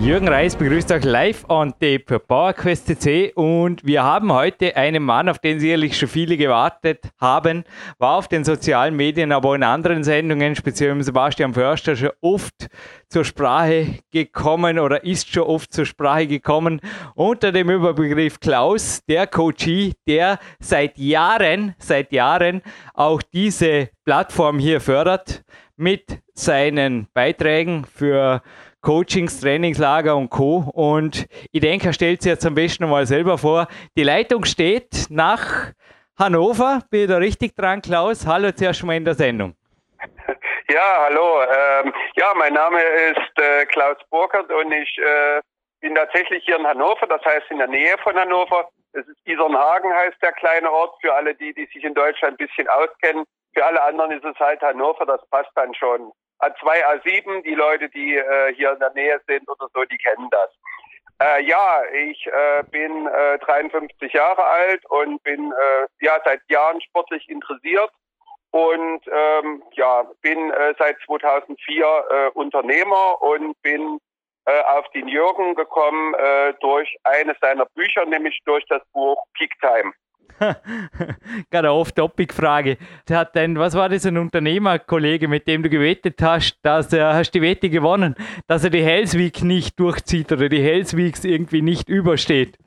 Jürgen Reis begrüßt euch live on tape für PowerQuest CC und wir haben heute einen Mann, auf den sicherlich schon viele gewartet haben, war auf den sozialen Medien, aber in anderen Sendungen, speziell mit Sebastian Förster, schon oft zur Sprache gekommen oder ist schon oft zur Sprache gekommen. Unter dem Überbegriff Klaus, der Coachie, der seit Jahren, seit Jahren auch diese Plattform hier fördert mit seinen Beiträgen für Coachings, Trainingslager und Co. Und ich denke, er stellt sich jetzt am besten mal selber vor. Die Leitung steht nach Hannover. Bin ich da richtig dran, Klaus? Hallo zuerst mal in der Sendung. Ja, hallo. Ähm, ja, mein Name ist äh, Klaus Burkert und ich äh, bin tatsächlich hier in Hannover, das heißt in der Nähe von Hannover. Es ist Isernhagen heißt der kleine Ort für alle die, die sich in Deutschland ein bisschen auskennen. Für alle anderen ist es halt Hannover, das passt dann schon. A2, A7, die Leute, die äh, hier in der Nähe sind oder so, die kennen das. Äh, ja, ich äh, bin äh, 53 Jahre alt und bin äh, ja seit Jahren sportlich interessiert und ähm, ja bin äh, seit 2004 äh, Unternehmer und bin äh, auf den Jürgen gekommen äh, durch eines seiner Bücher, nämlich durch das Buch Peak Time. Gerade Off-Topic-Frage. Was war das, ein Unternehmerkollege, mit dem du gewettet hast, dass er, hast die Wette gewonnen, dass er die Hells Week nicht durchzieht oder die Hells Weeks irgendwie nicht übersteht?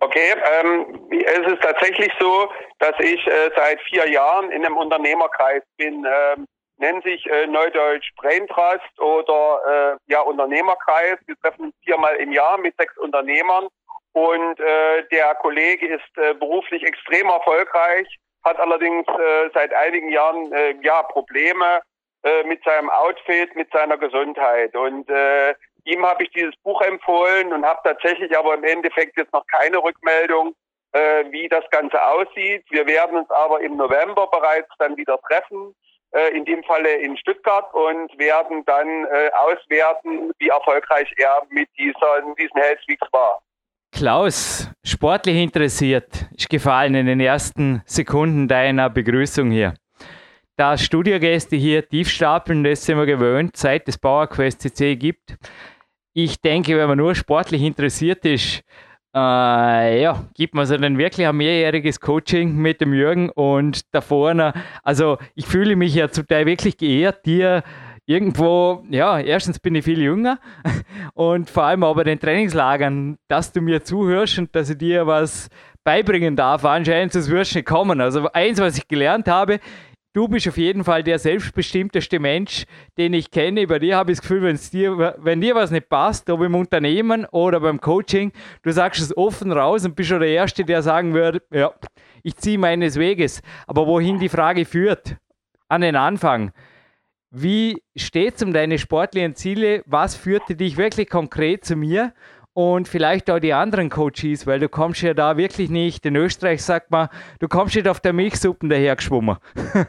Okay, ähm, es ist tatsächlich so, dass ich äh, seit vier Jahren in einem Unternehmerkreis bin. Ähm, nennt sich äh, Neudeutsch Brain Trust oder äh, ja Unternehmerkreis. Wir treffen viermal im Jahr mit sechs Unternehmern und äh, der Kollege ist äh, beruflich extrem erfolgreich, hat allerdings äh, seit einigen Jahren äh, ja Probleme äh, mit seinem Outfit, mit seiner Gesundheit. Und äh, ihm habe ich dieses Buch empfohlen und habe tatsächlich aber im Endeffekt jetzt noch keine Rückmeldung, äh, wie das Ganze aussieht. Wir werden uns aber im November bereits dann wieder treffen, äh, in dem Falle in Stuttgart und werden dann äh, auswerten, wie erfolgreich er mit dieser, diesen Health Weeks war. Klaus, sportlich interessiert, ist gefallen in den ersten Sekunden deiner Begrüßung hier. Da Studiogäste hier tief stapeln, das sind wir gewöhnt, seit es PowerQuest CC gibt. Ich denke, wenn man nur sportlich interessiert ist, äh, ja, gibt man so dann wirklich ein mehrjähriges Coaching mit dem Jürgen und da vorne, also ich fühle mich ja zum Teil wirklich geehrt, dir irgendwo, ja, erstens bin ich viel jünger und vor allem aber den Trainingslagern, dass du mir zuhörst und dass ich dir was beibringen darf, anscheinend sonst wirst du nicht kommen. Also eins, was ich gelernt habe, du bist auf jeden Fall der selbstbestimmteste Mensch, den ich kenne. Bei dir habe ich das Gefühl, dir, wenn dir was nicht passt, ob im Unternehmen oder beim Coaching, du sagst es offen raus und bist schon der Erste, der sagen würde, ja, ich ziehe meines Weges. Aber wohin die Frage führt, an den Anfang. Wie steht es um deine sportlichen Ziele? Was führte dich wirklich konkret zu mir? Und vielleicht auch die anderen Coaches, weil du kommst ja da wirklich nicht, in Österreich sagt man, du kommst nicht auf der Milchsuppen dahergeschwommen.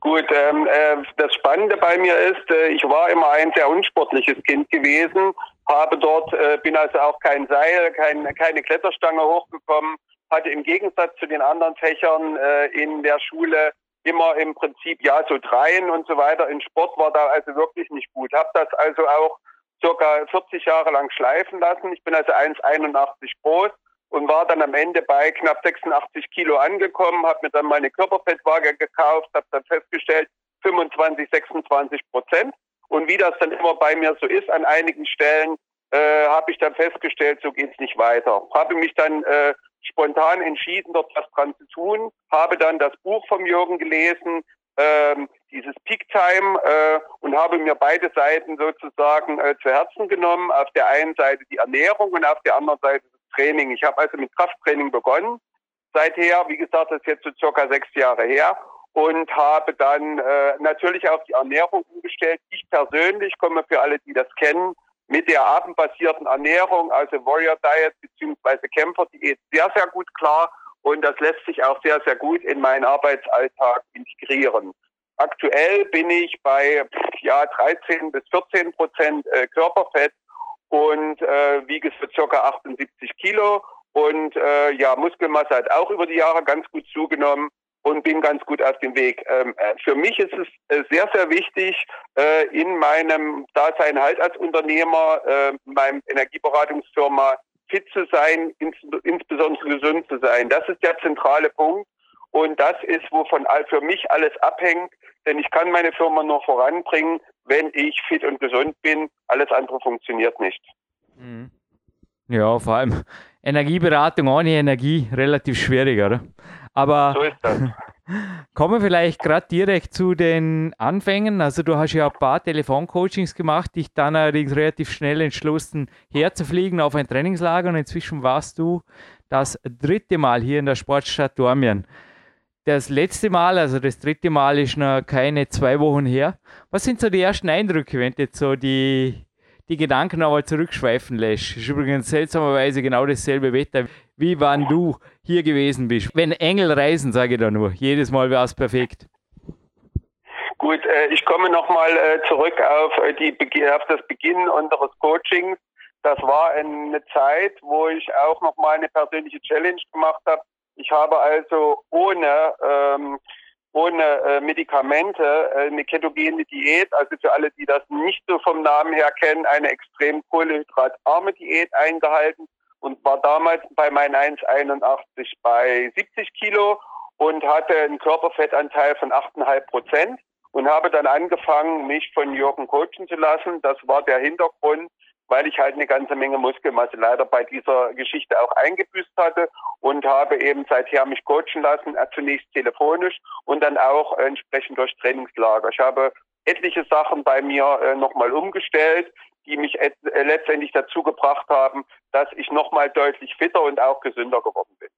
Gut, ähm, äh, das Spannende bei mir ist, äh, ich war immer ein sehr unsportliches Kind gewesen, habe dort, äh, bin also auch kein Seil, kein, keine Kletterstange hochgekommen, hatte im Gegensatz zu den anderen Fächern äh, in der Schule immer im Prinzip ja so dreien und so weiter. In Sport war da also wirklich nicht gut. Habe das also auch circa 40 Jahre lang schleifen lassen. Ich bin also 1,81 groß und war dann am Ende bei knapp 86 Kilo angekommen, habe mir dann meine Körperfettwaage gekauft, habe dann festgestellt 25, 26 Prozent. Und wie das dann immer bei mir so ist, an einigen Stellen äh, habe ich dann festgestellt, so geht's nicht weiter. Habe mich dann äh, spontan entschieden, dort was dran zu tun, habe dann das Buch vom Jürgen gelesen, ähm, dieses Peak Time, äh, und habe mir beide Seiten sozusagen äh, zu Herzen genommen. Auf der einen Seite die Ernährung und auf der anderen Seite das Training. Ich habe also mit Krafttraining begonnen. Seither, wie gesagt, das ist jetzt so circa sechs Jahre her und habe dann äh, natürlich auch die Ernährung umgestellt. Ich persönlich komme für alle, die das kennen, mit der abendbasierten Ernährung, also Warrior Diet bzw. Kämpfer Diät sehr, sehr gut klar und das lässt sich auch sehr, sehr gut in meinen Arbeitsalltag integrieren. Aktuell bin ich bei ja, 13 bis 14 Prozent äh, Körperfett und äh, wiege für circa 78 Kilo und äh, ja, Muskelmasse hat auch über die Jahre ganz gut zugenommen und bin ganz gut auf dem Weg. Ähm, äh, für mich ist es äh, sehr, sehr wichtig, äh, in meinem Dasein halt als Unternehmer, meinem Energieberatungsfirma fit zu sein, ins, insbesondere gesund zu sein. Das ist der zentrale Punkt. Und das ist, wovon für mich alles abhängt. Denn ich kann meine Firma nur voranbringen, wenn ich fit und gesund bin. Alles andere funktioniert nicht. Mhm. Ja, vor allem Energieberatung ohne Energie relativ schwierig, oder? Aber so kommen wir vielleicht gerade direkt zu den Anfängen. Also du hast ja ein paar Telefoncoachings gemacht, dich dann allerdings relativ schnell entschlossen, herzufliegen auf ein Trainingslager und inzwischen warst du das dritte Mal hier in der Sportstadt Dormien. Das letzte Mal, also das dritte Mal, ist noch keine zwei Wochen her. Was sind so die ersten Eindrücke, wenn du jetzt so die, die Gedanken nochmal zurückschweifen lässt? Ist übrigens seltsamerweise genau dasselbe Wetter, wie wann du hier gewesen bist. Wenn Engel reisen, sage ich da nur. Jedes Mal wäre es perfekt. Gut, äh, ich komme nochmal äh, zurück auf, äh, die, auf das Beginn unseres Coachings. Das war eine Zeit, wo ich auch nochmal eine persönliche Challenge gemacht habe ich habe also ohne, ähm, ohne äh, Medikamente äh, eine ketogene Diät, also für alle, die das nicht so vom Namen her kennen, eine extrem kohlenhydratarme Diät eingehalten und war damals bei meinen 1,81 bei 70 Kilo und hatte einen Körperfettanteil von 8,5 Prozent und habe dann angefangen, mich von Jürgen coachen zu lassen. Das war der Hintergrund, weil ich halt eine ganze Menge Muskelmasse leider bei dieser Geschichte auch eingebüßt hatte und habe eben seither mich coachen lassen, äh, zunächst telefonisch und dann auch entsprechend durch Trainingslager. Ich habe etliche Sachen bei mir äh, nochmal umgestellt, die mich äh, letztendlich dazu gebracht haben, dass ich nochmal deutlich fitter und auch gesünder geworden bin.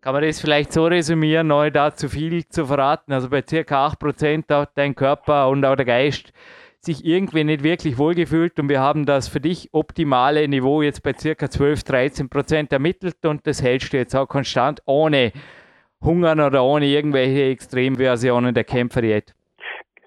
Kann man das vielleicht so resümieren, neu da zu viel zu verraten? Also bei circa 8% hat dein Körper und auch der Geist sich irgendwie nicht wirklich wohlgefühlt und wir haben das für dich optimale Niveau jetzt bei circa 12, 13 Prozent ermittelt und das hältst du jetzt auch konstant ohne Hungern oder ohne irgendwelche Extremversionen der Kämpferdiät.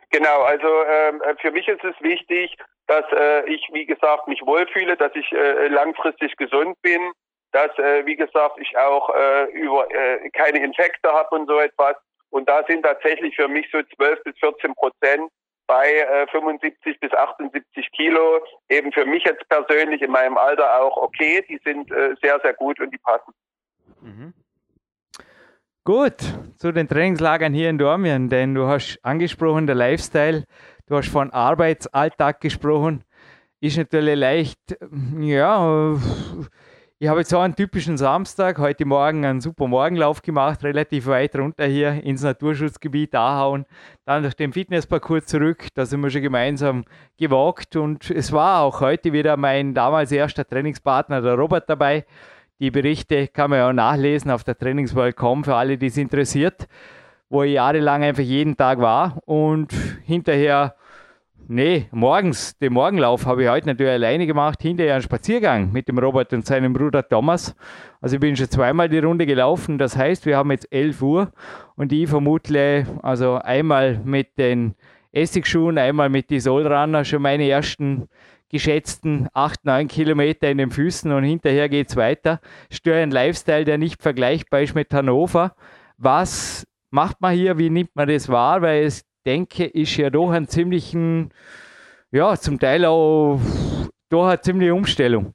Genau, also ähm, äh, für mich ist es wichtig, dass äh, ich, wie gesagt, mich wohlfühle, dass ich äh, langfristig gesund bin, dass, äh, wie gesagt, ich auch äh, über äh, keine Infekte habe und so etwas. Und da sind tatsächlich für mich so 12 bis 14 Prozent bei äh, 75 bis 78 Kilo eben für mich jetzt persönlich in meinem Alter auch okay. Die sind äh, sehr, sehr gut und die passen. Mhm. Gut, zu den Trainingslagern hier in Dormien, denn du hast angesprochen, der Lifestyle, du hast von Arbeitsalltag gesprochen, ist natürlich leicht, ja, ich habe jetzt so einen typischen Samstag, heute Morgen einen super Morgenlauf gemacht, relativ weit runter hier ins Naturschutzgebiet Ahauen, dann durch den Fitnessparcours zurück, da sind wir schon gemeinsam gewagt und es war auch heute wieder mein damals erster Trainingspartner, der Robert, dabei. Die Berichte kann man ja auch nachlesen auf der Trainingsworld.com für alle, die es interessiert, wo ich jahrelang einfach jeden Tag war und hinterher Nee, morgens, den Morgenlauf habe ich heute natürlich alleine gemacht, hinterher einen Spaziergang mit dem Robert und seinem Bruder Thomas. Also ich bin schon zweimal die Runde gelaufen, das heißt, wir haben jetzt 11 Uhr und ich vermute, also einmal mit den Essigschuhen, einmal mit die Solrunner schon meine ersten geschätzten 8, 9 Kilometer in den Füßen und hinterher geht es weiter. Störe ein Lifestyle, der nicht vergleichbar ist mit Hannover. Was macht man hier, wie nimmt man das wahr? Weil es denke, ist ja doch ein ziemlichen, ja, zum Teil auch doch eine ziemliche Umstellung.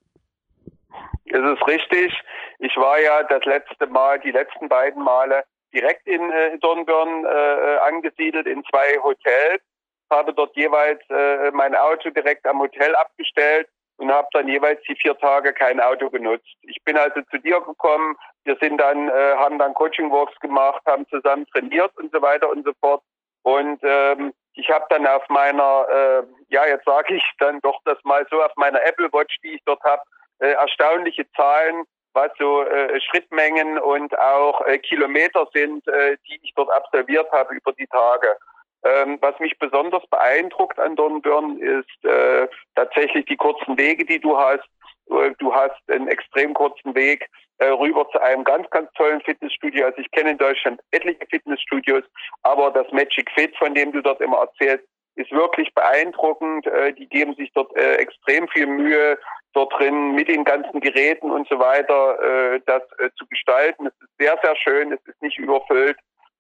Das ist richtig. Ich war ja das letzte Mal, die letzten beiden Male direkt in äh, Dornbirn äh, angesiedelt in zwei Hotels, habe dort jeweils äh, mein Auto direkt am Hotel abgestellt und habe dann jeweils die vier Tage kein Auto genutzt. Ich bin also zu dir gekommen, wir sind dann, äh, haben dann Coaching Walks gemacht, haben zusammen trainiert und so weiter und so fort. Und ähm, ich habe dann auf meiner, äh, ja jetzt sage ich dann doch das mal so, auf meiner Apple Watch, die ich dort habe, äh, erstaunliche Zahlen, was so äh, Schrittmengen und auch äh, Kilometer sind, äh, die ich dort absolviert habe über die Tage. Ähm, was mich besonders beeindruckt an Dornbirn ist äh, tatsächlich die kurzen Wege, die du hast. Äh, du hast einen extrem kurzen Weg äh, rüber zu einem ganz, ganz tollen Fitnessstudio. Also ich kenne in Deutschland etliche Fitnessstudios, aber das Magic Fit, von dem du dort immer erzählst, ist wirklich beeindruckend. Äh, die geben sich dort extrem viel Mühe, dort drin mit den ganzen Geräten und so weiter das zu gestalten. Es ist sehr, sehr schön, es ist nicht überfüllt.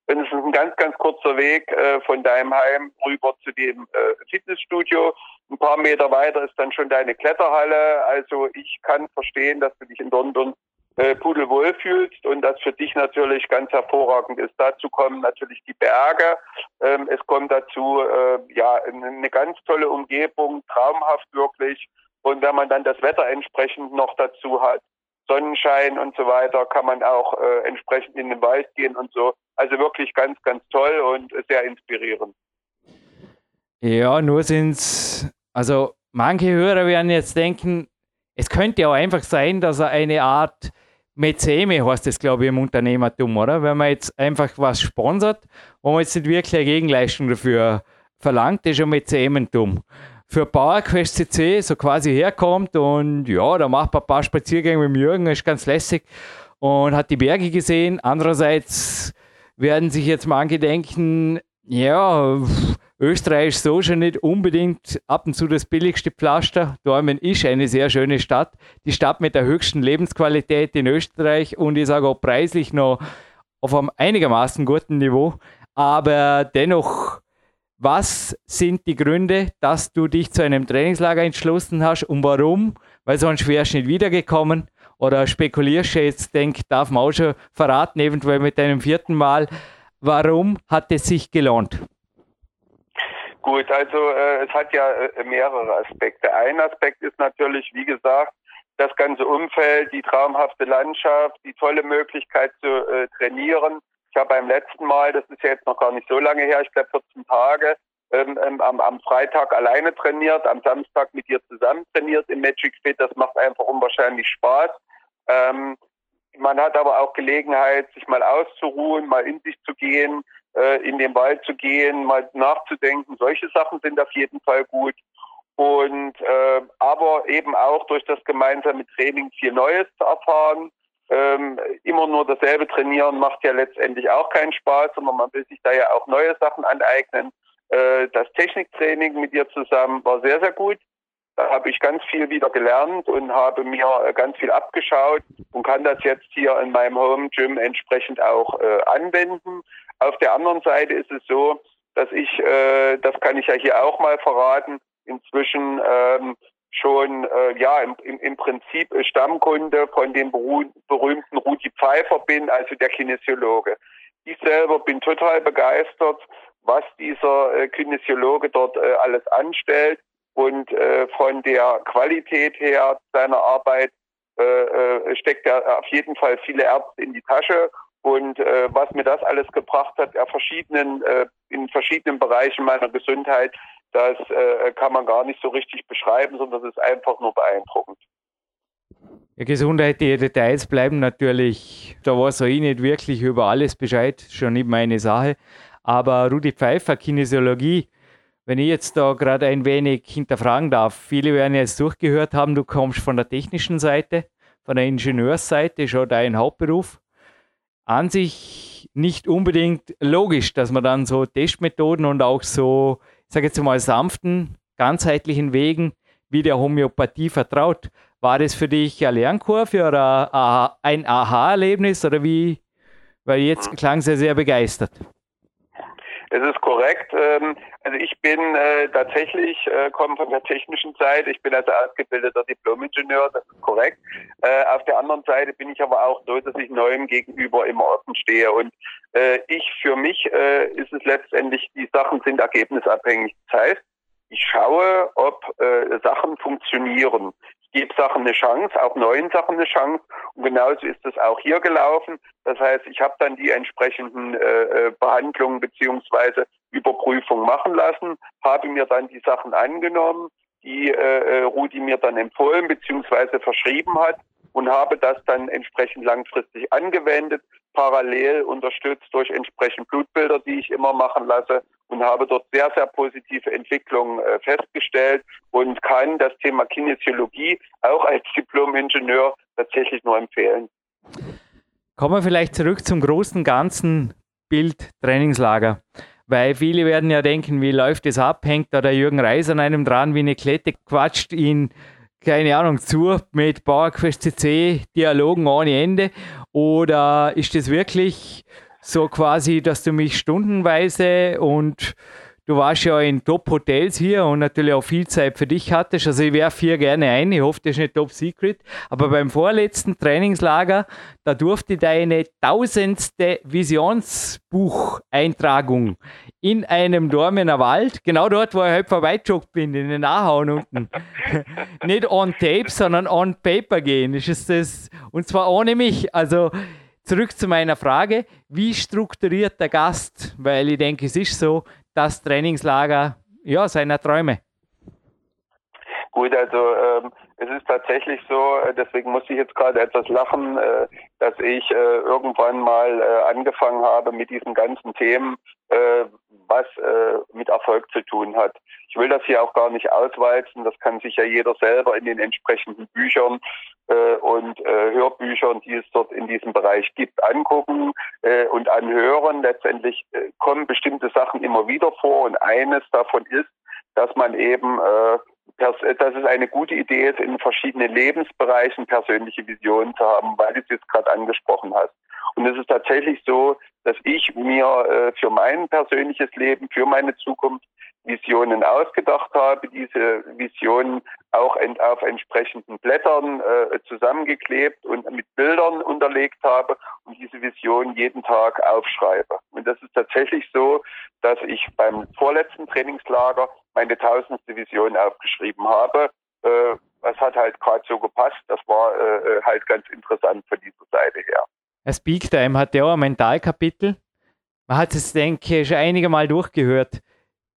Und es ist ein ganz, ganz kurzer Weg äh, von deinem Heim rüber zu dem äh, Fitnessstudio. Ein paar Meter weiter ist dann schon deine Kletterhalle. Also ich kann verstehen, dass du dich in London äh, pudelwohl fühlst und das für dich natürlich ganz hervorragend ist. Dazu kommen natürlich die Berge. Ähm, es kommt dazu äh, ja eine ganz tolle Umgebung, traumhaft wirklich. Und wenn man dann das Wetter entsprechend noch dazu hat, Sonnenschein und so weiter, kann man auch äh, entsprechend in den Wald gehen und so. Also wirklich ganz, ganz toll und sehr inspirierend. Ja, nur sind es, also manche Hörer werden jetzt denken, es könnte auch einfach sein, dass er eine Art Mezeme heißt das, glaube ich, im Unternehmertum, oder? Wenn man jetzt einfach was sponsert, wo man jetzt nicht wirklich eine Gegenleistung dafür verlangt, ist ein Mezementum für PowerQuest CC so quasi herkommt und ja, da macht man ein paar Spaziergänge mit dem Jürgen, ist ganz lässig und hat die Berge gesehen. Andererseits werden sich jetzt manche denken, ja, Österreich ist so schon nicht unbedingt ab und zu das billigste Pflaster. Dormen ist eine sehr schöne Stadt. Die Stadt mit der höchsten Lebensqualität in Österreich und ich sage auch preislich noch auf einem einigermaßen guten Niveau. Aber dennoch was sind die Gründe, dass du dich zu einem Trainingslager entschlossen hast und warum? Weil wärst du nicht wiedergekommen. Oder spekulierst du jetzt, denk, darf man auch schon verraten, eventuell mit deinem vierten Mal. Warum hat es sich gelohnt? Gut, also äh, es hat ja äh, mehrere Aspekte. Ein Aspekt ist natürlich, wie gesagt, das ganze Umfeld, die traumhafte Landschaft, die tolle Möglichkeit zu äh, trainieren, ich habe beim letzten Mal, das ist ja jetzt noch gar nicht so lange her, ich glaube 14 Tage, ähm, ähm, am, am Freitag alleine trainiert, am Samstag mit dir zusammen trainiert im Magic Fit. Das macht einfach unwahrscheinlich Spaß. Ähm, man hat aber auch Gelegenheit, sich mal auszuruhen, mal in sich zu gehen, äh, in den Wald zu gehen, mal nachzudenken. Solche Sachen sind auf jeden Fall gut. Und äh, aber eben auch durch das gemeinsame Training viel Neues zu erfahren. Ähm, immer nur dasselbe trainieren macht ja letztendlich auch keinen Spaß, sondern man will sich da ja auch neue Sachen aneignen. Äh, das Techniktraining mit dir zusammen war sehr, sehr gut. Da habe ich ganz viel wieder gelernt und habe mir äh, ganz viel abgeschaut und kann das jetzt hier in meinem Home Gym entsprechend auch äh, anwenden. Auf der anderen Seite ist es so, dass ich, äh, das kann ich ja hier auch mal verraten, inzwischen ähm, schon äh, ja im, im, im Prinzip Stammkunde von dem berühmten Rudi Pfeiffer bin, also der Kinesiologe. Ich selber bin total begeistert, was dieser äh, Kinesiologe dort äh, alles anstellt und äh, von der Qualität her seiner Arbeit äh, äh, steckt er auf jeden Fall viele Ärzte in die Tasche und äh, was mir das alles gebracht hat, er verschiedenen, äh, in verschiedenen Bereichen meiner Gesundheit, das äh, kann man gar nicht so richtig beschreiben, sondern es ist einfach nur beeindruckend. Ja, Gesundheit, die Details bleiben natürlich, da weiß ich nicht wirklich über alles Bescheid, schon nicht meine Sache. Aber Rudi Pfeiffer, Kinesiologie, wenn ich jetzt da gerade ein wenig hinterfragen darf, viele werden jetzt durchgehört haben, du kommst von der technischen Seite, von der Ingenieursseite, schon dein Hauptberuf. An sich nicht unbedingt logisch, dass man dann so Testmethoden und auch so sage jetzt mal, sanften, ganzheitlichen Wegen wie der Homöopathie vertraut. War das für dich eine Lernkurve oder ein Aha-Erlebnis oder wie? Weil jetzt klang sie sehr begeistert. Es ist korrekt. Ähm, also ich bin äh, tatsächlich, äh, komme von der technischen Seite. Ich bin also ausgebildeter Diplom-Ingenieur, das ist korrekt. Äh, auf der anderen Seite bin ich aber auch so, dass ich neuem gegenüber immer offen stehe. Und ich für mich ist es letztendlich, die Sachen sind ergebnisabhängig. Das heißt, ich schaue, ob Sachen funktionieren gebe Sachen eine Chance, auch neuen Sachen eine Chance. Und genauso ist es auch hier gelaufen. Das heißt, ich habe dann die entsprechenden äh, äh, Behandlungen beziehungsweise Überprüfungen machen lassen, habe mir dann die Sachen angenommen, die äh, äh, Rudi mir dann empfohlen beziehungsweise verschrieben hat und habe das dann entsprechend langfristig angewendet, parallel unterstützt durch entsprechend Blutbilder, die ich immer machen lasse und habe dort sehr, sehr positive Entwicklungen äh, festgestellt und kann das Thema Kinesiologie auch als Diplom-Ingenieur tatsächlich nur empfehlen. Kommen wir vielleicht zurück zum großen ganzen Bild Trainingslager. Weil viele werden ja denken, wie läuft das ab? Hängt da der Jürgen Reis an einem dran wie eine Klette, quatscht ihn, keine Ahnung, zu mit Bauerquest CC Dialogen ohne Ende? Oder ist das wirklich so quasi, dass du mich stundenweise und du warst ja in Top-Hotels hier und natürlich auch viel Zeit für dich hattest. Also ich werfe hier gerne ein, ich hoffe, das ist nicht Top Secret. Aber beim vorletzten Trainingslager, da durfte deine tausendste Visionsbucheintragung in einem Dormener Wald, genau dort, wo ich heute vorbeijoggt bin, in den Ahauen unten, nicht on tape, sondern on paper gehen. Ist das, und zwar ohne mich. Also zurück zu meiner Frage, wie strukturiert der Gast? Weil ich denke, es ist so, das Trainingslager ja, seiner Träume? Gut, also ähm, es ist tatsächlich so, äh, deswegen muss ich jetzt gerade etwas lachen, äh, dass ich äh, irgendwann mal äh, angefangen habe mit diesen ganzen Themen, äh, was äh, mit Erfolg zu tun hat. Ich will das hier auch gar nicht auswalzen, das kann sich ja jeder selber in den entsprechenden Büchern äh, und äh, Hörbüchern, die es dort in diesem Bereich gibt, angucken äh, und anhören. Letztendlich äh, kommen bestimmte Sachen immer wieder vor und eines davon ist, dass man eben, äh, dass es eine gute Idee ist, in verschiedenen Lebensbereichen persönliche Visionen zu haben, weil du es jetzt gerade angesprochen hast. Und es ist tatsächlich so, dass ich mir äh, für mein persönliches Leben, für meine Zukunft Visionen ausgedacht habe, diese Visionen auch auf entsprechenden Blättern äh, zusammengeklebt und mit Bildern unterlegt habe und diese Vision jeden Tag aufschreibe. Und das ist tatsächlich so, dass ich beim vorletzten Trainingslager meine tausendste Vision aufgeschrieben habe. Äh, das hat halt gerade so gepasst. Das war äh, halt ganz interessant von dieser Seite her. Das Peak Time hat ja auch ein Mentalkapitel. Man hat es, denke ich, schon einige Mal durchgehört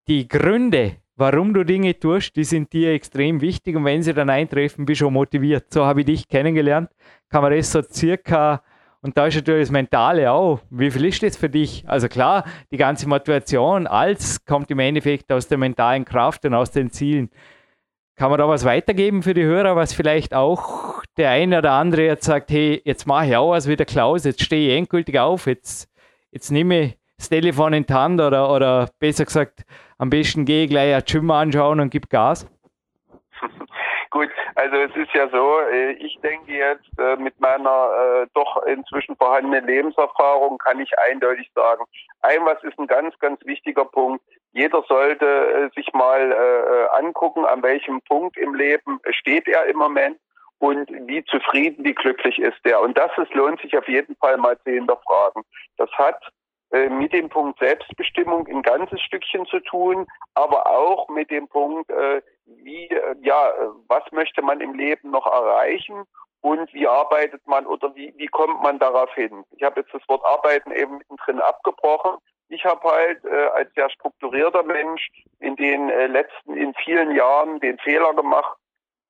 die Gründe, warum du Dinge tust, die sind dir extrem wichtig und wenn sie dann eintreffen, bist du motiviert. So habe ich dich kennengelernt. Kann man das so circa, und da ist natürlich das Mentale auch. Wie viel ist das für dich? Also klar, die ganze Motivation, alles kommt im Endeffekt aus der mentalen Kraft und aus den Zielen. Kann man da was weitergeben für die Hörer, was vielleicht auch der eine oder andere jetzt sagt, hey, jetzt mache ich auch was wie der Klaus, jetzt stehe ich endgültig auf, jetzt, jetzt nehme ich das Telefon in die Hand oder, oder besser gesagt, am besten gehe ich gleich ein Gym anschauen und gib Gas? Gut, also es ist ja so, äh, ich denke jetzt äh, mit meiner äh, doch inzwischen vorhandenen Lebenserfahrung kann ich eindeutig sagen, ein was ist ein ganz, ganz wichtiger Punkt. Jeder sollte sich mal angucken, an welchem Punkt im Leben steht er im Moment und wie zufrieden, wie glücklich ist er. Und das ist, lohnt sich auf jeden Fall mal zu hinterfragen. Das hat äh, mit dem Punkt Selbstbestimmung ein ganzes Stückchen zu tun, aber auch mit dem Punkt, äh, wie, äh, ja, was möchte man im Leben noch erreichen und wie arbeitet man oder wie, wie kommt man darauf hin? Ich habe jetzt das Wort Arbeiten eben mittendrin abgebrochen. Ich habe halt äh, als sehr strukturierter Mensch in den äh, letzten, in vielen Jahren den Fehler gemacht,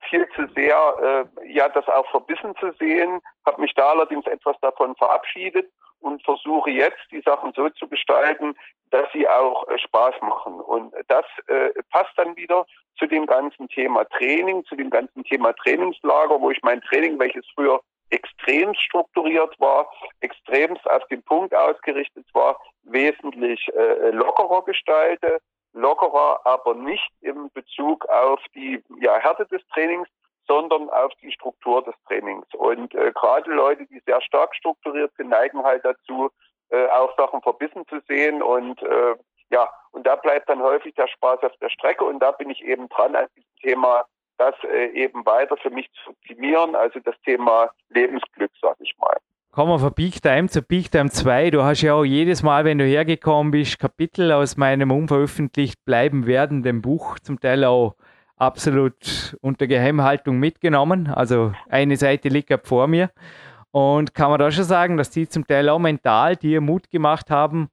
viel zu sehr äh, ja das auch verbissen zu sehen, habe mich da allerdings etwas davon verabschiedet und versuche jetzt die Sachen so zu gestalten, dass sie auch äh, Spaß machen. Und das äh, passt dann wieder zu dem ganzen Thema Training, zu dem ganzen Thema Trainingslager, wo ich mein Training, welches früher extrem strukturiert war, extremst auf den Punkt ausgerichtet war, wesentlich äh, lockerer gestalte, lockerer, aber nicht im Bezug auf die ja, Härte des Trainings, sondern auf die Struktur des Trainings. Und äh, gerade Leute, die sehr stark strukturiert sind, neigen halt dazu, äh, auch Sachen verbissen zu sehen. Und äh, ja, und da bleibt dann häufig der Spaß auf der Strecke. Und da bin ich eben dran an diesem Thema, das äh, eben weiter für mich zu optimieren, also das Thema Lebensglück, sag ich mal. Kommen wir von Peak Time zu Peak Time 2. Du hast ja auch jedes Mal, wenn du hergekommen bist, Kapitel aus meinem unveröffentlicht bleiben werdenden Buch, zum Teil auch absolut unter Geheimhaltung mitgenommen. Also eine Seite liegt ab vor mir. Und kann man da schon sagen, dass die zum Teil auch mental dir Mut gemacht haben,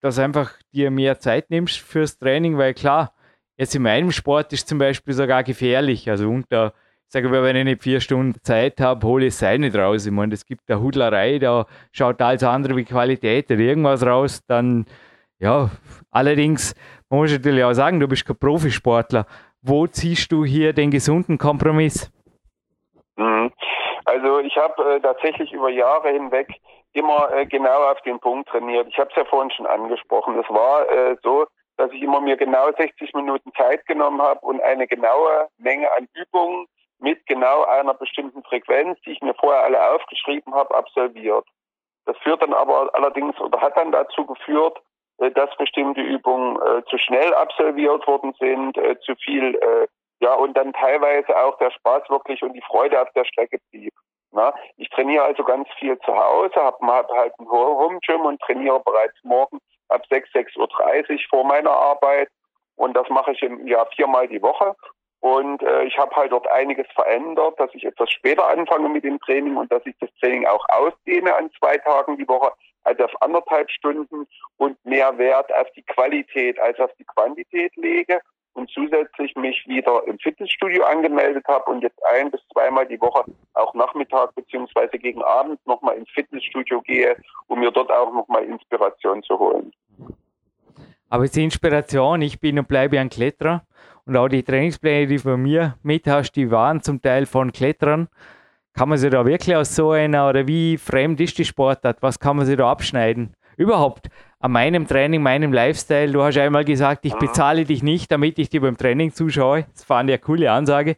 dass einfach dir mehr Zeit nimmst fürs Training, weil klar, jetzt in meinem Sport ist zum Beispiel sogar gefährlich. Also unter, sage ich mal, wenn ich nicht vier Stunden Zeit habe, hole ich Seil nicht raus. Ich meine, es gibt eine Hudlerei, da schaut alles andere wie Qualität oder irgendwas raus, dann ja, allerdings, man muss natürlich auch sagen, du bist kein Profisportler wo ziehst du hier den gesunden Kompromiss? Mhm. Also ich habe äh, tatsächlich über Jahre hinweg immer äh, genau auf den Punkt trainiert. Ich habe es ja vorhin schon angesprochen. Es war äh, so, dass ich immer mir genau 60 Minuten Zeit genommen habe und eine genaue Menge an Übungen mit genau einer bestimmten Frequenz, die ich mir vorher alle aufgeschrieben habe, absolviert. Das führt dann aber allerdings oder hat dann dazu geführt, äh, dass bestimmte Übungen äh, zu schnell absolviert worden sind, äh, zu viel, äh, ja, und dann teilweise auch der Spaß wirklich und die Freude auf der Strecke blieb. Na, ich trainiere also ganz viel zu Hause, habe hab halt ein Home Gym und trainiere bereits morgen ab 6, 6.30 Uhr vor meiner Arbeit. Und das mache ich im Jahr viermal die Woche. Und äh, ich habe halt dort einiges verändert, dass ich etwas später anfange mit dem Training und dass ich das Training auch ausdehne an zwei Tagen die Woche, also auf anderthalb Stunden und mehr Wert auf die Qualität als auf die Quantität lege und zusätzlich mich wieder im Fitnessstudio angemeldet habe und jetzt ein bis zweimal die Woche auch Nachmittag beziehungsweise gegen Abend nochmal ins Fitnessstudio gehe, um mir dort auch nochmal Inspiration zu holen. Aber es ist Inspiration, ich bin und bleibe ein Kletterer und auch die Trainingspläne, die von mir mit hast, die waren zum Teil von Klettern. Kann man sich da wirklich aus so einer oder wie fremd ist die Sportart? Was kann man sich da abschneiden? Überhaupt an meinem Training, meinem Lifestyle. Du hast einmal gesagt, ich bezahle dich nicht, damit ich dir beim Training zuschaue. Das fand ich eine coole Ansage.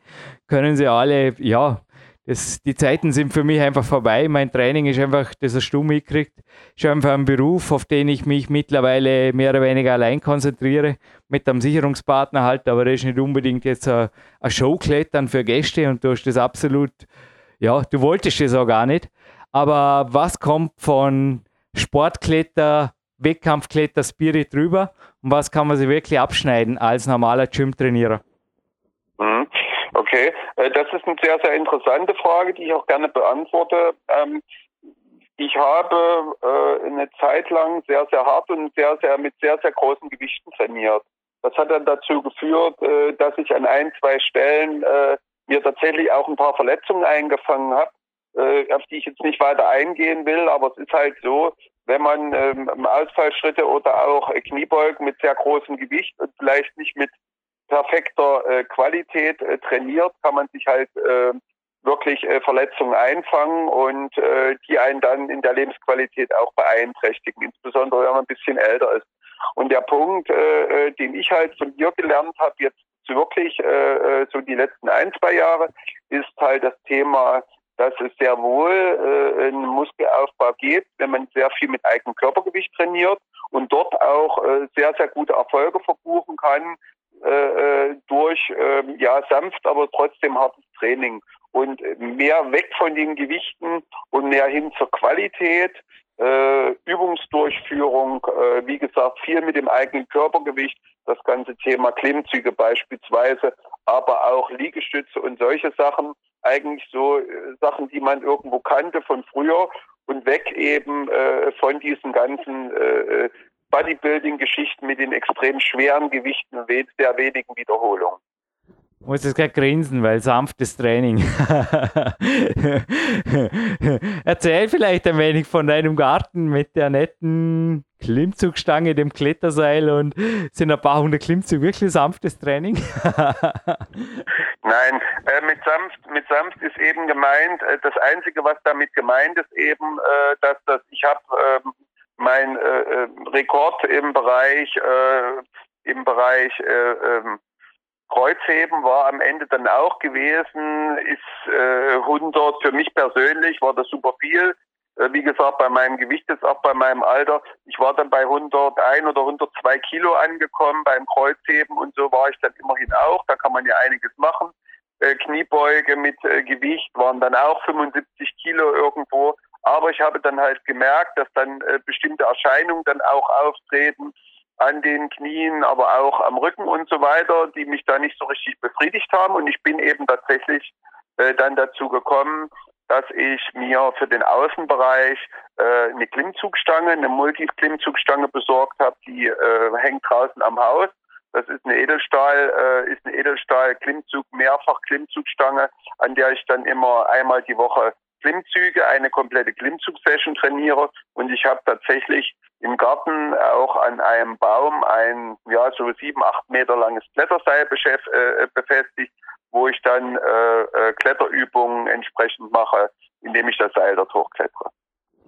Können sie alle, ja, das, die Zeiten sind für mich einfach vorbei. Mein Training ist einfach, das hast du mitgekriegt, ist einfach ein Beruf, auf den ich mich mittlerweile mehr oder weniger allein konzentriere, mit einem Sicherungspartner halt, aber das ist nicht unbedingt jetzt ein, ein Showklettern für Gäste und du hast das absolut, ja, du wolltest das auch gar nicht. Aber was kommt von Sportkletter, Wettkampfkletter Spirit drüber und was kann man sich wirklich abschneiden als normaler Gym-Trainierer? Mhm. Okay, äh, das ist eine sehr, sehr interessante Frage, die ich auch gerne beantworte. Ähm, ich habe äh, eine Zeit lang sehr, sehr hart und sehr, sehr mit sehr, sehr großen Gewichten trainiert. Das hat dann dazu geführt, äh, dass ich an ein, zwei Stellen mir tatsächlich auch ein paar Verletzungen eingefangen habe, auf die ich jetzt nicht weiter eingehen will. Aber es ist halt so, wenn man ähm, Ausfallschritte oder auch Kniebeugen mit sehr großem Gewicht und vielleicht nicht mit perfekter äh, Qualität äh, trainiert, kann man sich halt äh, wirklich äh, Verletzungen einfangen und äh, die einen dann in der Lebensqualität auch beeinträchtigen, insbesondere wenn man ein bisschen älter ist. Und der Punkt, äh, äh den ich halt von dir gelernt habe, jetzt wirklich äh, äh, so die letzten ein, zwei Jahre, ist halt das Thema dass es sehr wohl äh, einen Muskelaufbau gibt, wenn man sehr viel mit eigenem Körpergewicht trainiert und dort auch äh, sehr, sehr gute Erfolge verbuchen kann äh, äh durch äh, ja sanft, aber trotzdem hartes Training und mehr weg von den Gewichten und mehr hin zur Qualität. Äh, Übungsdurchführung, äh, wie gesagt, viel mit dem eigenen Körpergewicht, das ganze Thema Klimmzüge beispielsweise, aber auch Liegestütze und solche Sachen. Eigentlich so äh, Sachen, die man irgendwo kannte von früher und weg eben äh, von diesen ganzen äh, äh Bodybuilding-Geschichten mit den extrem schweren Gewichten sehr wenigen Wiederholungen muss jetzt gerade grinsen, weil sanftes Training. Erzähl vielleicht ein wenig von deinem Garten mit der netten Klimmzugstange, dem Kletterseil und sind ein paar hundert Klimmzüge wirklich sanftes Training? Nein, äh, mit, sanft, mit sanft ist eben gemeint, äh, das Einzige, was damit gemeint ist, eben, äh, dass das, ich habe ähm, mein äh, äh, Rekord im Bereich, äh, im Bereich ähm, Kreuzheben war am Ende dann auch gewesen, ist äh, 100 für mich persönlich war das super viel. Äh, wie gesagt, bei meinem Gewicht ist auch bei meinem Alter. Ich war dann bei 101 oder 102 Kilo angekommen beim Kreuzheben und so war ich dann immerhin auch. Da kann man ja einiges machen. Äh, Kniebeuge mit äh, Gewicht waren dann auch 75 Kilo irgendwo. Aber ich habe dann halt gemerkt, dass dann äh, bestimmte Erscheinungen dann auch auftreten an den Knien, aber auch am Rücken und so weiter, die mich da nicht so richtig befriedigt haben. Und ich bin eben tatsächlich äh, dann dazu gekommen, dass ich mir für den Außenbereich äh, eine Klimmzugstange, eine Multi-Klimmzugstange besorgt habe, die äh, hängt draußen am Haus. Das ist eine Edelstahl, äh, ist eine Edelstahl-Klimmzug, mehrfach Klimmzugstange, an der ich dann immer einmal die Woche Klimmzüge, eine komplette Klimmzug-Session trainiere. Und ich habe tatsächlich im Garten auch an einem Baum ein ja so sieben, acht Meter langes Kletterseil äh, befestigt, wo ich dann äh, äh, Kletterübungen entsprechend mache, indem ich das Seil dort hochklettere.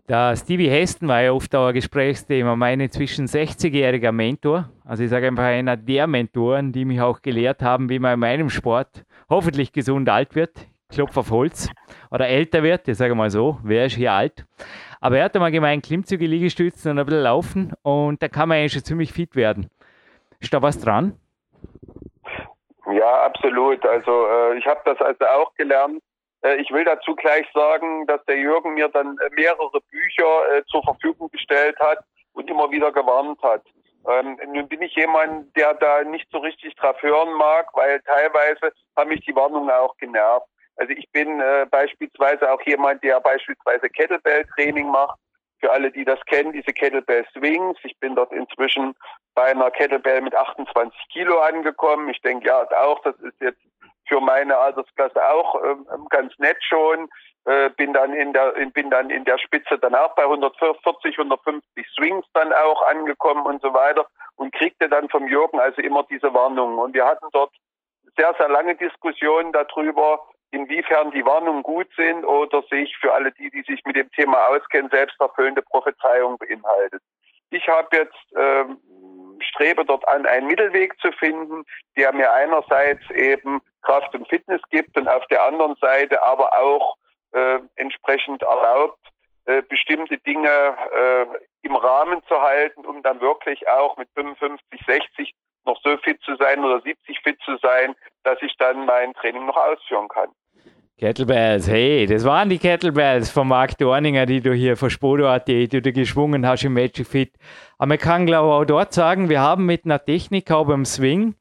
Der Stevie Heston war ja oft auch ein Gesprächsthema, mein inzwischen 60-jähriger Mentor. Also ich sage einfach einer der Mentoren, die mich auch gelehrt haben, wie man in meinem Sport hoffentlich gesund alt wird. Klopf auf Holz. Oder älter wird, ich sage mal so, wer ist hier alt? Aber er hat einmal gemeint, Klimmzüge, Liegestützen und ein bisschen laufen und da kann man eigentlich schon ziemlich fit werden. Ist da was dran? Ja, absolut. Also äh, ich habe das also auch gelernt äh, ich will dazu gleich sagen, dass der Jürgen mir dann äh, mehrere Bücher äh, zur Verfügung gestellt hat und immer wieder gewarnt hat. Ähm, nun bin ich jemand, der da nicht so richtig drauf hören mag, weil teilweise haben mich die Warnungen auch genervt. Also ich bin äh, beispielsweise auch jemand, der beispielsweise Kettlebell-Training macht. Für alle, die das kennen, diese Kettlebell Swings. Ich bin dort inzwischen bei einer Kettlebell mit 28 Kilo angekommen. Ich denke ja auch, das ist jetzt für meine Altersklasse auch ähm, ganz nett schon. Äh, bin dann in der bin dann in der Spitze dann auch bei 140, 150 Swings dann auch angekommen und so weiter und kriegte dann vom Jürgen also immer diese Warnungen. Und wir hatten dort sehr, sehr lange Diskussionen darüber, inwiefern die Warnungen gut sind oder sich für alle die, die sich mit dem Thema auskennen, selbst erfüllende Prophezeiung beinhaltet. Ich habe jetzt ähm, strebe dort an, einen Mittelweg zu finden, der mir einerseits eben Kraft und Fitness gibt und auf der anderen Seite aber auch äh, entsprechend erlaubt, äh, bestimmte Dinge äh, im Rahmen zu halten, um dann wirklich auch mit 55, 60 noch so fit zu sein oder 70 fit zu sein, dass ich dann mein Training noch ausführen kann. Kettlebells, hey, das waren die Kettlebells von Marc Dorninger, die du hier von Spodo.at, die du geschwungen hast im Magic Fit. Aber man kann, glaube ich, auch dort sagen, wir haben mit einer Technik auch beim Swing,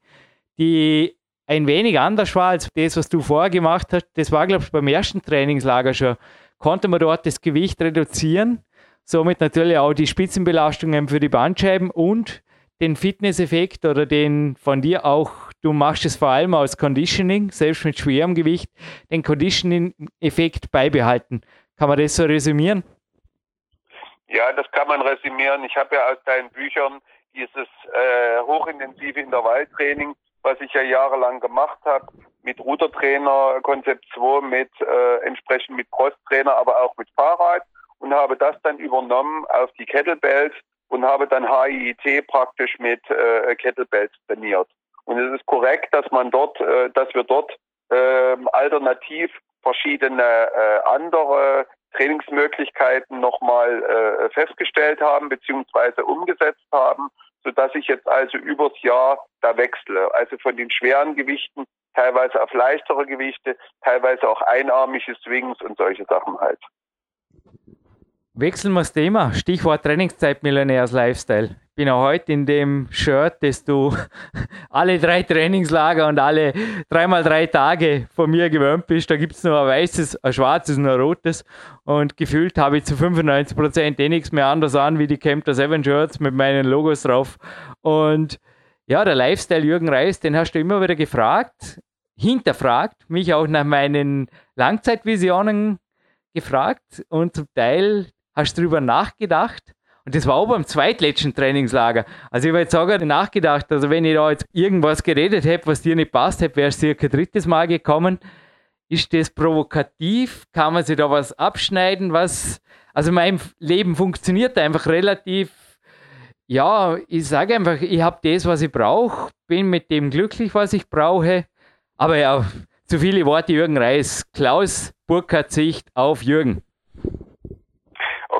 die ein wenig anders war als das, was du vorher gemacht hast. Das war, glaube ich, beim ersten Trainingslager schon. Konnte man dort das Gewicht reduzieren, somit natürlich auch die Spitzenbelastungen für die Bandscheiben und den Fitnesseffekt oder den von dir auch du machst es vor allem aus Conditioning, selbst mit schwerem Gewicht, den Conditioning-Effekt beibehalten. Kann man das so resümieren? Ja, das kann man resümieren. Ich habe ja aus deinen Büchern dieses äh, hochintensive Intervalltraining, was ich ja jahrelang gemacht habe, mit Rudertrainer, Konzept 2, mit äh, entsprechend mit Crosstrainer, aber auch mit Fahrrad und habe das dann übernommen auf die Kettlebells und habe dann HIIT praktisch mit äh, Kettlebells trainiert. Und es ist korrekt, dass man dort, äh, dass wir dort äh, alternativ verschiedene äh, andere Trainingsmöglichkeiten nochmal äh, festgestellt haben beziehungsweise umgesetzt haben, so dass ich jetzt also übers Jahr da wechsle. Also von den schweren Gewichten teilweise auf leichtere Gewichte, teilweise auch einarmige Swings und solche Sachen halt. Wechseln wir das Thema. Stichwort Trainingszeit Millionärs Lifestyle bin auch heute in dem Shirt, das du alle drei Trainingslager und alle dreimal drei Tage von mir gewöhnt bist. Da gibt es nur ein weißes, ein schwarzes und ein rotes. Und gefühlt habe ich zu 95% eh nichts mehr anders an wie die Camper 7 Shirts mit meinen Logos drauf. Und ja, der Lifestyle Jürgen Reis, den hast du immer wieder gefragt, hinterfragt, mich auch nach meinen Langzeitvisionen gefragt und zum Teil hast du darüber nachgedacht und das war auch beim zweitletzten Trainingslager. Also ich habe jetzt sogar nachgedacht, also wenn ich da jetzt irgendwas geredet hätte, was dir nicht passt hätte, wäre es circa drittes Mal gekommen. Ist das provokativ? Kann man sich da was abschneiden? Was, also mein Leben funktioniert einfach relativ, ja, ich sage einfach, ich habe das, was ich brauche, bin mit dem glücklich, was ich brauche. Aber ja, zu viele Worte Jürgen Reis. Klaus Burkhardt Sicht auf Jürgen.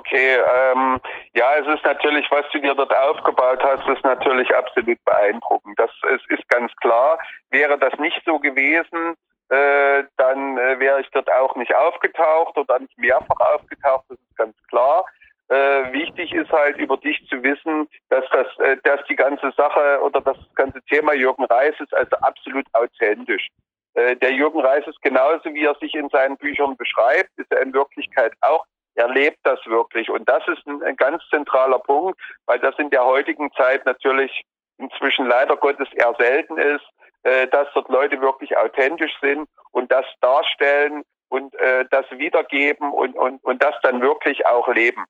Okay, ähm, ja, es ist natürlich, was du dir dort aufgebaut hast, ist natürlich absolut beeindruckend. Das ist, ist ganz klar. Wäre das nicht so gewesen, äh, dann äh, wäre ich dort auch nicht aufgetaucht oder nicht mehrfach aufgetaucht, das ist ganz klar. Äh, wichtig ist halt über dich zu wissen, dass das, äh, dass die ganze Sache oder das ganze Thema Jürgen Reis ist also absolut authentisch. Äh, der Jürgen Reis ist genauso, wie er sich in seinen Büchern beschreibt, ist er in Wirklichkeit auch erlebt das wirklich. Und das ist ein, ein ganz zentraler Punkt, weil das in der heutigen Zeit natürlich inzwischen leider Gottes eher selten ist, äh, dass dort Leute wirklich authentisch sind und das darstellen und äh, das wiedergeben und, und, und das dann wirklich auch leben.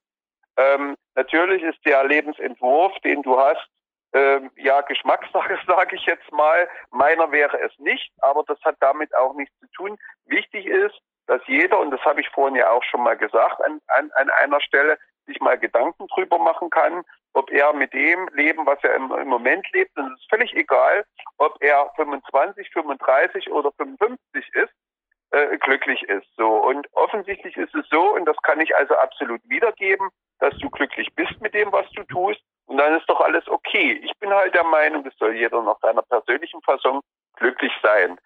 Ähm, natürlich ist der Lebensentwurf, den du hast, ähm, ja, Geschmackssache, sage ich jetzt mal. Meiner wäre es nicht, aber das hat damit auch nichts zu tun. Wichtig ist, dass jeder, und das habe ich vorhin ja auch schon mal gesagt, an, an, an einer Stelle sich mal Gedanken drüber machen kann, ob er mit dem Leben, was er im, im Moment lebt, und es ist völlig egal, ob er 25, 35 oder 55 ist, äh, glücklich ist. So und offensichtlich ist es so und das kann ich also absolut wiedergeben, dass du glücklich bist mit dem, was du tust und dann ist doch alles okay. Ich bin halt der Meinung, das soll jeder nach seiner persönlichen Fassung glücklich sein.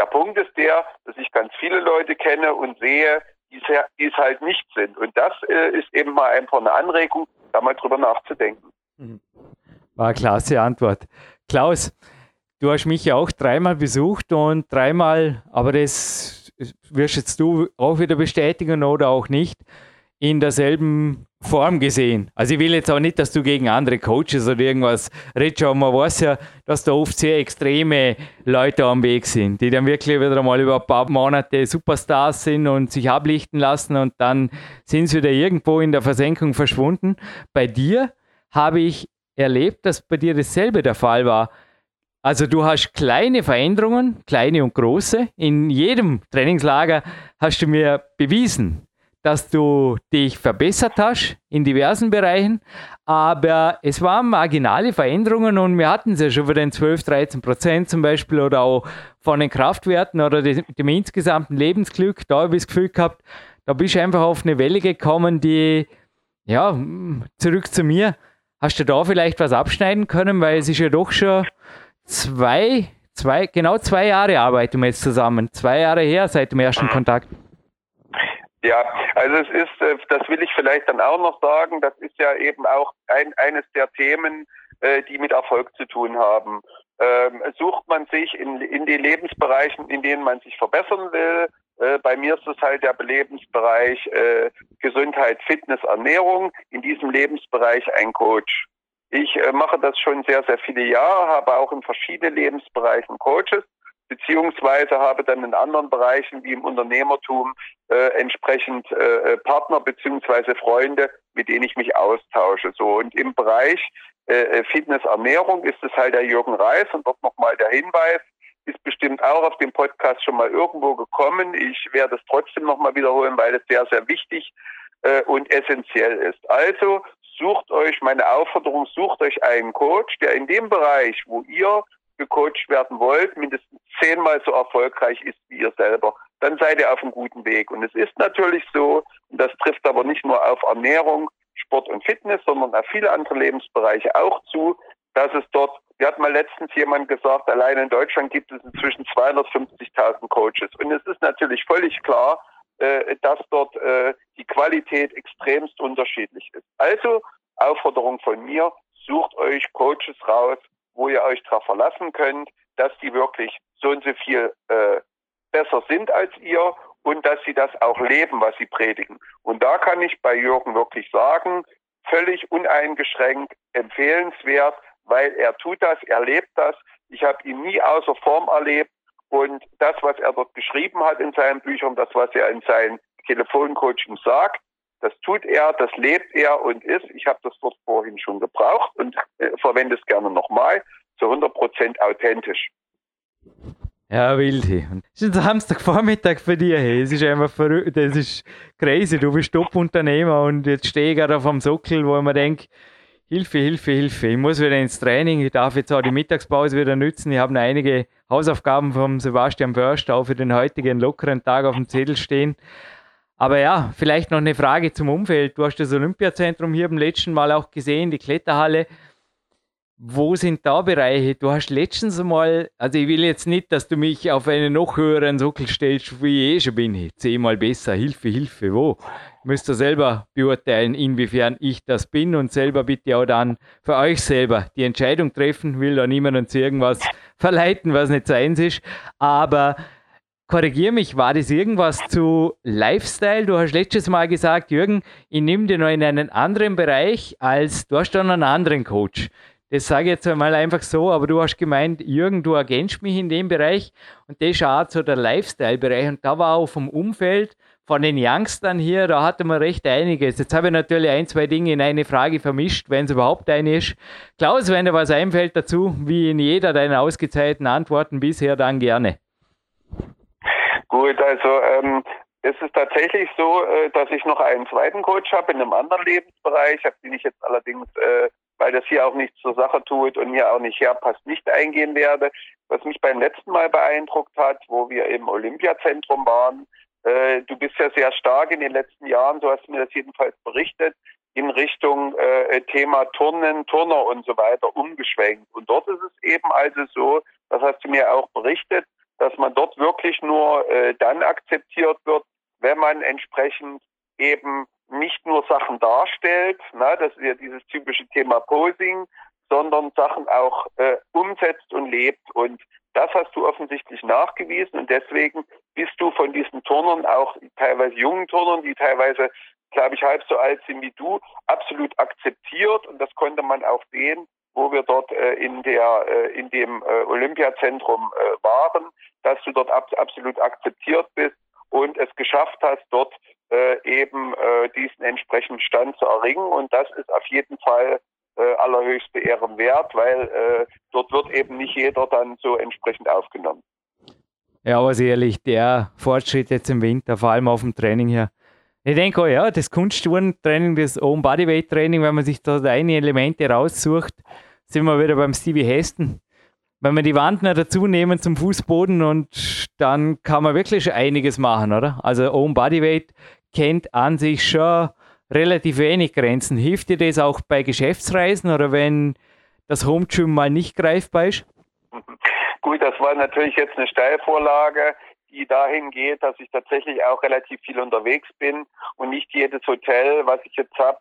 Der Punkt ist der, dass ich ganz viele Leute kenne und sehe, die es halt nicht sind. Und das äh, ist eben mal einfach eine Anregung, da mal drüber nachzudenken. Mhm. War klasse Antwort. Klaus, du hast mich ja auch dreimal besucht und dreimal, aber das wirst jetzt du auch wieder bestätigen oder auch nicht, in derselben Form gesehen. Also ich will jetzt auch nicht, dass du gegen andere Coaches oder irgendwas redest, aber man weiß ja, dass da oft sehr extreme Leute am Weg sind, die dann wirklich wieder einmal über ein paar Monate Superstars sind und sich ablichten lassen und dann sind sie wieder irgendwo in der Versenkung verschwunden. Bei dir habe ich erlebt, dass bei dir dasselbe der Fall war. Also du hast kleine Veränderungen, kleine und große. In jedem Trainingslager hast du mir bewiesen, dass du dich verbessert hast in diversen Bereichen, aber es waren marginale Veränderungen und wir hatten es ja schon für den 12, 13 Prozent zum Beispiel oder auch von den Kraftwerten oder dem, dem insgesamten Lebensglück. Da habe ich das Gefühl gehabt, da bist du einfach auf eine Welle gekommen, die, ja, zurück zu mir. Hast du da vielleicht was abschneiden können, weil es ist ja doch schon zwei, zwei, genau zwei Jahre arbeiten wir jetzt zusammen. Zwei Jahre her seit dem ersten Kontakt. Ja, also es ist, äh, das will ich vielleicht dann auch noch sagen, das ist ja eben auch ein, eines der Themen, äh, die mit Erfolg zu tun haben. Ähm, sucht man sich in, in den Lebensbereichen, in denen man sich verbessern will. Äh, bei mir ist es halt der Lebensbereich äh, Gesundheit, Fitness, Ernährung. In diesem Lebensbereich ein Coach. Ich äh, mache das schon sehr, sehr viele Jahre, habe auch in verschiedenen Lebensbereichen Coaches beziehungsweise habe dann in anderen Bereichen wie im Unternehmertum äh, entsprechend äh, Partner beziehungsweise Freunde, mit denen ich mich austausche. So und im Bereich äh, äh Fitness ist es halt der Jürgen Reis und dort nochmal der Hinweis, ist bestimmt auch auf dem Podcast schon mal irgendwo gekommen. Ich werde es trotzdem nochmal wiederholen, weil es sehr, sehr wichtig äh, und essentiell ist. Also sucht euch, meine Aufforderung, sucht euch einen Coach, der in dem Bereich, wo ihr gecoacht werden wollt, mindestens zehnmal so erfolgreich ist wie ihr selber, dann seid ihr auf einem guten Weg. Und es ist natürlich so, und das trifft aber nicht nur auf Ernährung, Sport und Fitness, sondern auf viele andere Lebensbereiche auch zu, dass es dort, wir hatten mal letztens jemand gesagt, allein in Deutschland gibt es inzwischen 250.000 Coaches. Und es ist natürlich völlig klar, äh, dass dort äh, die Qualität extremst unterschiedlich ist. Also Aufforderung von mir, sucht euch Coaches raus, wo ihr euch darauf verlassen könnt, dass die wirklich so und so viel äh, besser sind als ihr und dass sie das auch leben, was sie predigen. Und da kann ich bei Jürgen wirklich sagen, völlig uneingeschränkt empfehlenswert, weil er tut das, er lebt das. Ich habe ihn nie außer Form erlebt und das, was er dort geschrieben hat in seinen Büchern, das, was er in seinen Telefoncoaching sagt, das tut er, das lebt er und ist. Ich habe das dort vorhin schon gebraucht und äh, verwende es gerne nochmal, zu 100 Prozent authentisch. Ja, Wildi. Es ist ein Samstagvormittag für dich. Hey. Es ist einfach verrückt. Das ist crazy. Du bist Top-Unternehmer und jetzt stehe ich gerade auf dem Sockel, wo ich mir denke, Hilfe, Hilfe, Hilfe. Ich muss wieder ins Training. Ich darf jetzt auch die Mittagspause wieder nutzen. Ich habe noch einige Hausaufgaben vom Sebastian Börst auch für den heutigen lockeren Tag auf dem Zettel stehen. Aber ja, vielleicht noch eine Frage zum Umfeld. Du hast das Olympiazentrum hier beim letzten Mal auch gesehen, die Kletterhalle. Wo sind da Bereiche? Du hast letztens mal, also ich will jetzt nicht, dass du mich auf einen noch höheren Sockel stellst, wie ich eh schon bin. Zehnmal besser, Hilfe, Hilfe, wo? Müsst ihr selber beurteilen, inwiefern ich das bin und selber bitte auch dann für euch selber die Entscheidung treffen. Will da niemanden zu irgendwas verleiten, was nicht seins ist. Aber korrigiere mich, war das irgendwas zu Lifestyle? Du hast letztes Mal gesagt, Jürgen, ich nehme dir noch in einen anderen Bereich als, du hast dann einen anderen Coach. Das sage ich jetzt einmal einfach so, aber du hast gemeint, Jürgen, du ergänzt mich in dem Bereich und das ist auch so der Lifestyle-Bereich und da war auch vom Umfeld, von den Youngstern hier, da hatte man recht einiges. Jetzt habe ich natürlich ein, zwei Dinge in eine Frage vermischt, wenn es überhaupt eine ist. Klaus, wenn dir was einfällt dazu, wie in jeder deiner ausgezeichneten Antworten bisher, dann gerne. Gut, also ähm, es ist tatsächlich so, äh, dass ich noch einen zweiten Coach habe in einem anderen Lebensbereich, auf den ich jetzt allerdings, äh, weil das hier auch nichts zur Sache tut und mir auch nicht herpasst, nicht eingehen werde. Was mich beim letzten Mal beeindruckt hat, wo wir im Olympiazentrum waren, äh, du bist ja sehr stark in den letzten Jahren, so hast du mir das jedenfalls berichtet, in Richtung äh, Thema Turnen, Turner und so weiter umgeschwenkt. Und dort ist es eben also so, das hast du mir auch berichtet, dass man dort wirklich nur äh, dann akzeptiert wird, wenn man entsprechend eben nicht nur Sachen darstellt, na, das ist ja dieses typische Thema Posing, sondern Sachen auch äh, umsetzt und lebt. Und das hast du offensichtlich nachgewiesen und deswegen bist du von diesen Turnern, auch teilweise jungen Turnern, die teilweise, glaube ich, halb so alt sind wie du, absolut akzeptiert und das konnte man auch sehen, wo wir dort äh, in der äh, in dem äh, Olympiazentrum äh, waren, dass du dort ab, absolut akzeptiert bist und es geschafft hast, dort äh, eben äh, diesen entsprechenden Stand zu erringen. Und das ist auf jeden Fall äh, allerhöchste Ehren wert, weil äh, dort wird eben nicht jeder dann so entsprechend aufgenommen. Ja, aber ehrlich, der Fortschritt jetzt im Winter, vor allem auf dem Training hier. Ich denke auch, ja, das Kunsttourentraining, das Own Bodyweight Training, wenn man sich da deine Elemente raussucht, sind wir wieder beim Stevie Heston wenn wir die Wandner dazu nehmen zum Fußboden und dann kann man wirklich einiges machen, oder? Also Own Bodyweight kennt an sich schon relativ wenig Grenzen. Hilft dir das auch bei Geschäftsreisen oder wenn das Home Gym mal nicht greifbar ist? Gut, das war natürlich jetzt eine Steilvorlage, die dahin geht, dass ich tatsächlich auch relativ viel unterwegs bin und nicht jedes Hotel, was ich jetzt habe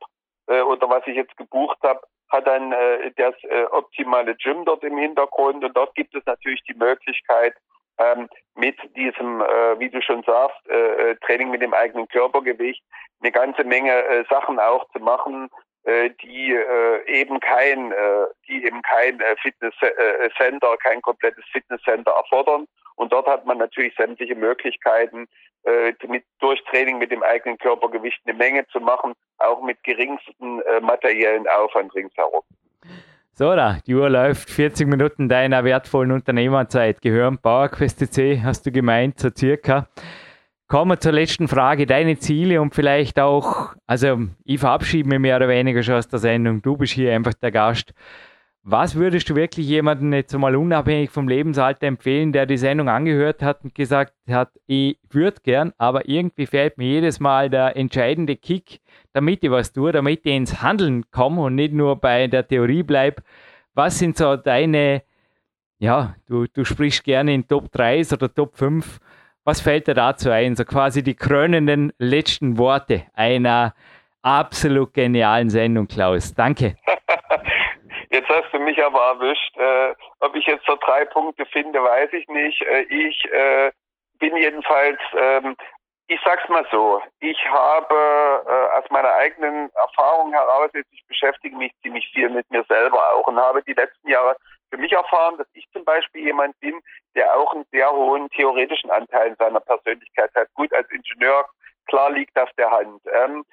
äh, oder was ich jetzt gebucht habe, hat dann äh, das äh, optimale Gym dort im Hintergrund. Und dort gibt es natürlich die Möglichkeit, ähm, mit diesem, äh, wie du schon sagst, äh, äh, Training mit dem eigenen Körpergewicht eine ganze Menge äh, Sachen auch zu machen, die äh, eben kein, äh, die eben kein äh, Fitnesscenter, kein komplettes Fitnesscenter erfordern. Und dort hat man natürlich sämtliche Möglichkeiten, äh, mit, durch Training mit dem eigenen Körpergewicht eine Menge zu machen, auch mit geringsten äh, materiellen Aufwand ringsherum. So, da, die Uhr läuft 40 Minuten deiner wertvollen Unternehmerzeit. Gehören PowerQuest C, hast du gemeint, so circa. Kommen wir zur letzten Frage. Deine Ziele und vielleicht auch, also ich verabschiede mich mehr oder weniger schon aus der Sendung. Du bist hier einfach der Gast. Was würdest du wirklich jemandem jetzt mal unabhängig vom Lebensalter empfehlen, der die Sendung angehört hat und gesagt hat, ich würde gern, aber irgendwie fehlt mir jedes Mal der entscheidende Kick, damit ich was tue, damit ich ins Handeln komme und nicht nur bei der Theorie bleibe. Was sind so deine, ja, du, du sprichst gerne in Top 3 oder Top 5. Was fällt dir dazu ein? So quasi die krönenden letzten Worte einer absolut genialen Sendung, Klaus. Danke. Jetzt hast du mich aber erwischt. Äh, ob ich jetzt so drei Punkte finde, weiß ich nicht. Äh, ich äh, bin jedenfalls, ähm, ich sag's mal so, ich habe äh, aus meiner eigenen Erfahrung heraus, jetzt ich beschäftige mich ziemlich viel mit mir selber auch und habe die letzten Jahre für mich erfahren, dass ich zum Beispiel jemand bin, der auch einen sehr hohen theoretischen Anteil in seiner Persönlichkeit hat. Gut, als Ingenieur, klar liegt auf der Hand. Ähm,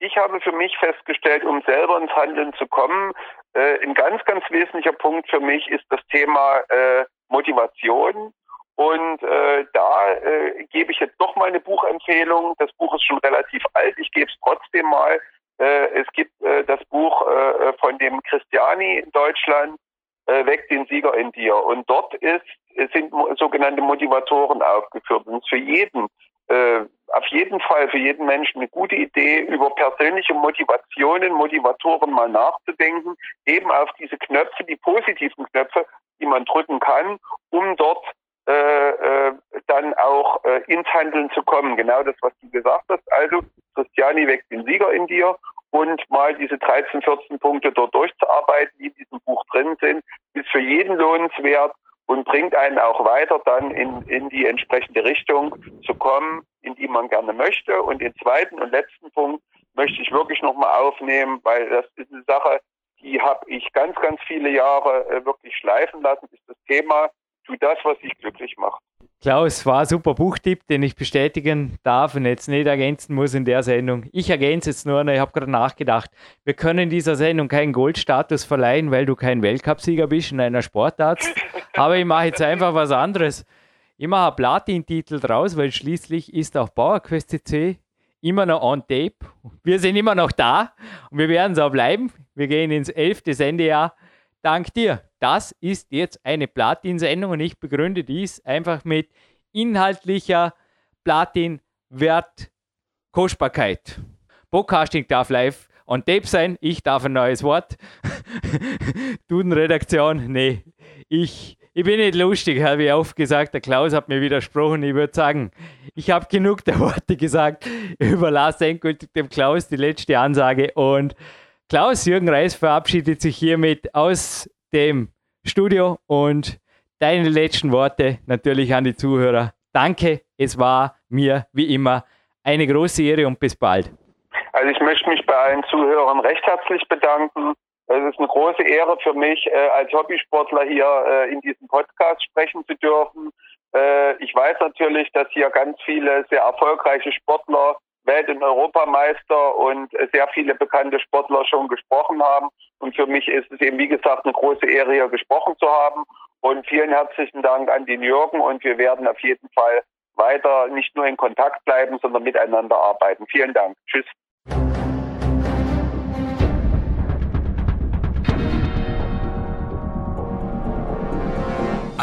ich habe für mich festgestellt, um selber ins Handeln zu kommen, äh, ein ganz, ganz wesentlicher Punkt für mich ist das Thema äh, Motivation. Und äh, da äh, gebe ich jetzt doch mal eine Buchempfehlung. Das Buch ist schon relativ alt. Ich gebe es trotzdem mal. Äh, es gibt äh, das Buch äh, von dem Christiani in Deutschland, äh, Weg den Sieger in dir. Und dort ist, sind sogenannte Motivatoren aufgeführt. Und für jeden äh, auf jeden Fall für jeden Menschen eine gute Idee, über persönliche Motivationen, Motivatoren mal nachzudenken, eben auf diese Knöpfe, die positiven Knöpfe, die man drücken kann, um dort äh, äh, dann auch äh, ins Handeln zu kommen. Genau das, was du gesagt hast. Also, Christiani weckt den Sieger in dir und mal diese 13, 14 Punkte dort durchzuarbeiten, die in diesem Buch drin sind, ist für jeden lohnenswert und bringt einen auch weiter dann in, in die entsprechende Richtung zu kommen, in die man gerne möchte. Und den zweiten und letzten Punkt möchte ich wirklich nochmal aufnehmen, weil das ist eine Sache, die habe ich ganz, ganz viele Jahre äh, wirklich schleifen lassen, ist das Thema, tu das, was dich glücklich macht. Klaus, war ein super Buchtipp, den ich bestätigen darf und jetzt nicht ergänzen muss in der Sendung. Ich ergänze jetzt nur, ich habe gerade nachgedacht, wir können dieser Sendung keinen Goldstatus verleihen, weil du kein Weltcupsieger bist in einer Sportart. Aber ich mache jetzt einfach was anderes. Ich mache einen Platin-Titel draus, weil schließlich ist auch PowerQuest CC immer noch on tape. Wir sind immer noch da und wir werden so bleiben. Wir gehen ins elfte Sendejahr. Dank dir. Das ist jetzt eine Platin-Sendung und ich begründe dies einfach mit inhaltlicher Platin-Wert Kostbarkeit. Podcasting darf live on tape sein. Ich darf ein neues Wort. Duden-Redaktion, nee. Ich, ich bin nicht lustig, habe ich oft gesagt. Der Klaus hat mir widersprochen. Ich würde sagen, ich habe genug der Worte gesagt. Überlasse endgültig dem Klaus die letzte Ansage. Und Klaus Jürgen Reis verabschiedet sich hiermit aus dem Studio und deine letzten Worte natürlich an die Zuhörer. Danke, es war mir wie immer eine große Ehre und bis bald. Also ich möchte mich bei allen Zuhörern recht herzlich bedanken. Es ist eine große Ehre für mich, äh, als Hobbysportler hier äh, in diesem Podcast sprechen zu dürfen. Äh, ich weiß natürlich, dass hier ganz viele sehr erfolgreiche Sportler, Welt- und Europameister und sehr viele bekannte Sportler schon gesprochen haben. Und für mich ist es eben, wie gesagt, eine große Ehre, hier gesprochen zu haben. Und vielen herzlichen Dank an den Jürgen und wir werden auf jeden Fall weiter nicht nur in Kontakt bleiben, sondern miteinander arbeiten. Vielen Dank. Tschüss.